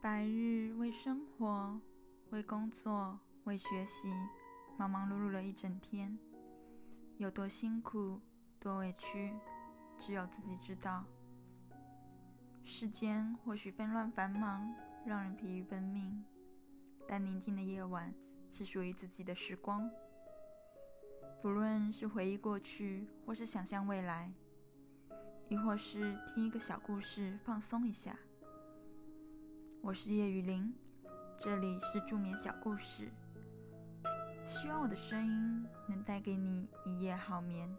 白日为生活、为工作、为学习，忙忙碌碌了一整天，有多辛苦、多委屈，只有自己知道。世间或许纷乱繁忙，让人疲于奔命，但宁静的夜晚是属于自己的时光。不论是回忆过去，或是想象未来，亦或是听一个小故事放松一下。我是叶雨林，这里是助眠小故事。希望我的声音能带给你一夜好眠。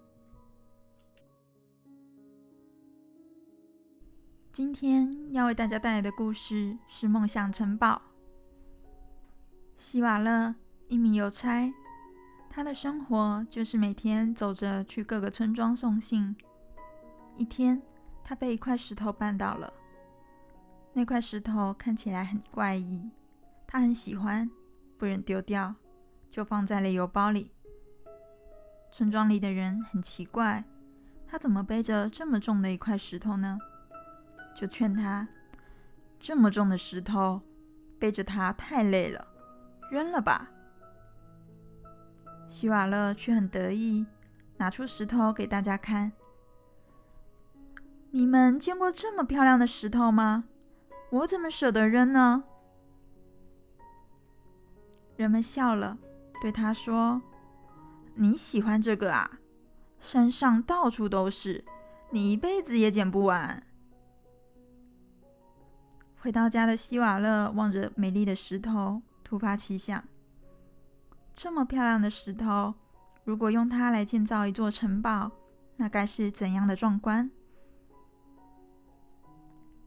今天要为大家带来的故事是《梦想城堡》。希瓦勒，一名邮差，他的生活就是每天走着去各个村庄送信。一天，他被一块石头绊倒了。那块石头看起来很怪异，他很喜欢，不忍丢掉，就放在了邮包里。村庄里的人很奇怪，他怎么背着这么重的一块石头呢？就劝他，这么重的石头背着它太累了，扔了吧。希瓦勒却很得意，拿出石头给大家看。你们见过这么漂亮的石头吗？我怎么舍得扔呢？人们笑了，对他说：“你喜欢这个啊？山上到处都是，你一辈子也捡不完。”回到家的希瓦勒望着美丽的石头，突发奇想：这么漂亮的石头，如果用它来建造一座城堡，那该是怎样的壮观？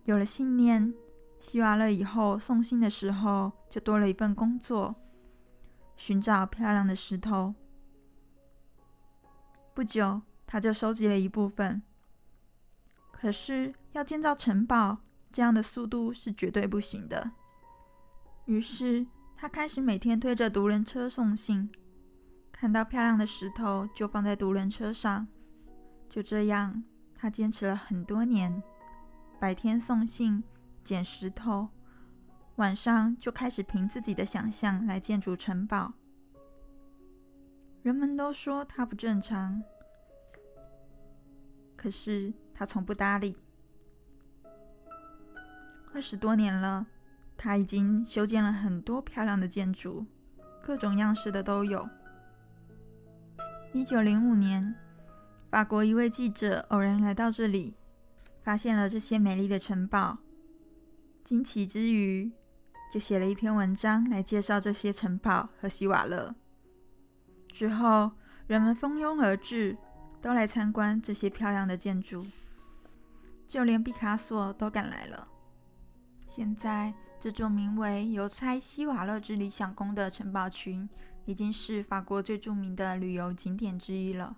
有了信念。希瓦勒以后送信的时候，就多了一份工作，寻找漂亮的石头。不久，他就收集了一部分。可是，要建造城堡，这样的速度是绝对不行的。于是，他开始每天推着独轮车送信，看到漂亮的石头就放在独轮车上。就这样，他坚持了很多年，白天送信。捡石头，晚上就开始凭自己的想象来建筑城堡。人们都说他不正常，可是他从不搭理。二十多年了，他已经修建了很多漂亮的建筑，各种样式的都有。一九零五年，法国一位记者偶然来到这里，发现了这些美丽的城堡。惊奇之余，就写了一篇文章来介绍这些城堡和希瓦勒。之后，人们蜂拥而至，都来参观这些漂亮的建筑，就连毕卡索都赶来了。现在，这座名为“邮差希瓦勒之理想宫”的城堡群，已经是法国最著名的旅游景点之一了。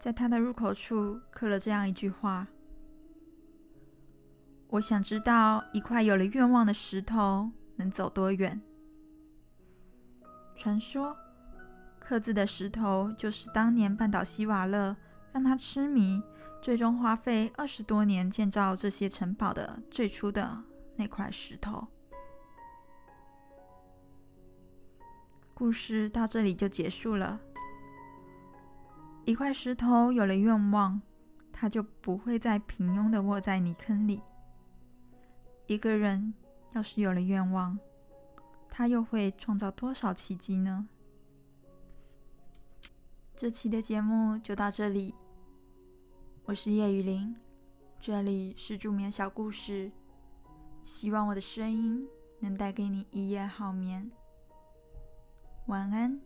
在它的入口处刻了这样一句话。我想知道一块有了愿望的石头能走多远。传说刻字的石头就是当年绊倒希瓦勒，让他痴迷，最终花费二十多年建造这些城堡的最初的那块石头。故事到这里就结束了。一块石头有了愿望，它就不会再平庸的卧在泥坑里。一个人要是有了愿望，他又会创造多少奇迹呢？这期的节目就到这里，我是叶雨林，这里是助眠小故事，希望我的声音能带给你一夜好眠，晚安。